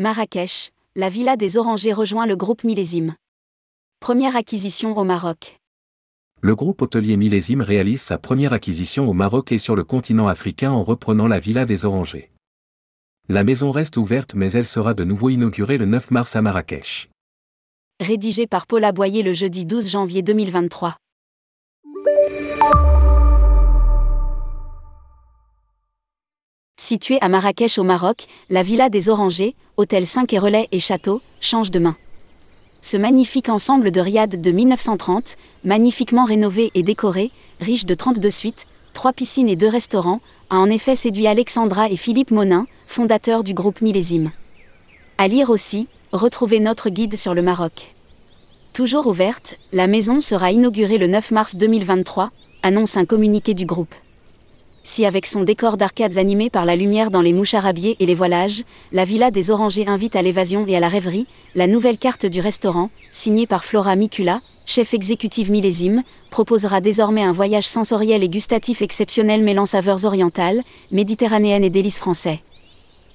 Marrakech, la villa des Orangers rejoint le groupe Millésime. Première acquisition au Maroc. Le groupe hôtelier Millésime réalise sa première acquisition au Maroc et sur le continent africain en reprenant la villa des Orangers. La maison reste ouverte mais elle sera de nouveau inaugurée le 9 mars à Marrakech. Rédigé par Paul Aboyer le jeudi 12 janvier 2023. Située à Marrakech au Maroc, la Villa des Orangers, hôtel 5 et relais et château, change de main. Ce magnifique ensemble de riades de 1930, magnifiquement rénové et décoré, riche de 32 suites, 3 piscines et 2 restaurants, a en effet séduit Alexandra et Philippe Monin, fondateurs du groupe Millésime. À lire aussi, retrouvez notre guide sur le Maroc. Toujours ouverte, la maison sera inaugurée le 9 mars 2023, annonce un communiqué du groupe si avec son décor d'arcades animé par la lumière dans les moucharabiers et les voilages, la villa des Orangers invite à l'évasion et à la rêverie, la nouvelle carte du restaurant, signée par Flora Micula, chef exécutive millésime, proposera désormais un voyage sensoriel et gustatif exceptionnel mêlant saveurs orientales, méditerranéennes et délices français.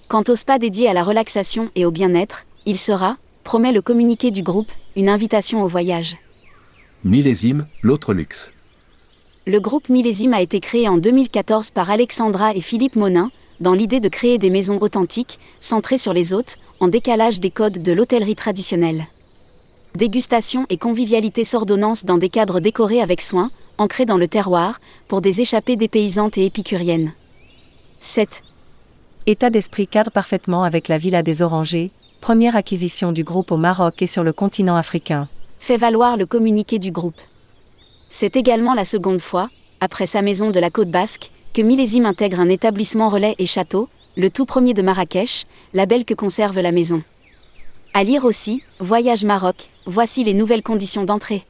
Quant au spa dédié à la relaxation et au bien-être, il sera, promet le communiqué du groupe, une invitation au voyage. Millésime, l'autre luxe. Le groupe Millésime a été créé en 2014 par Alexandra et Philippe Monin, dans l'idée de créer des maisons authentiques, centrées sur les hôtes, en décalage des codes de l'hôtellerie traditionnelle. Dégustation et convivialité s'ordonnancent dans des cadres décorés avec soin, ancrés dans le terroir, pour des échappées dépaysantes et épicuriennes. 7. État d'esprit cadre parfaitement avec la Villa des Orangers, première acquisition du groupe au Maroc et sur le continent africain. Fait valoir le communiqué du groupe. C'est également la seconde fois, après sa maison de la côte basque, que Millésime intègre un établissement relais et château, le tout premier de Marrakech, label que conserve la maison. À lire aussi, Voyage Maroc, voici les nouvelles conditions d'entrée.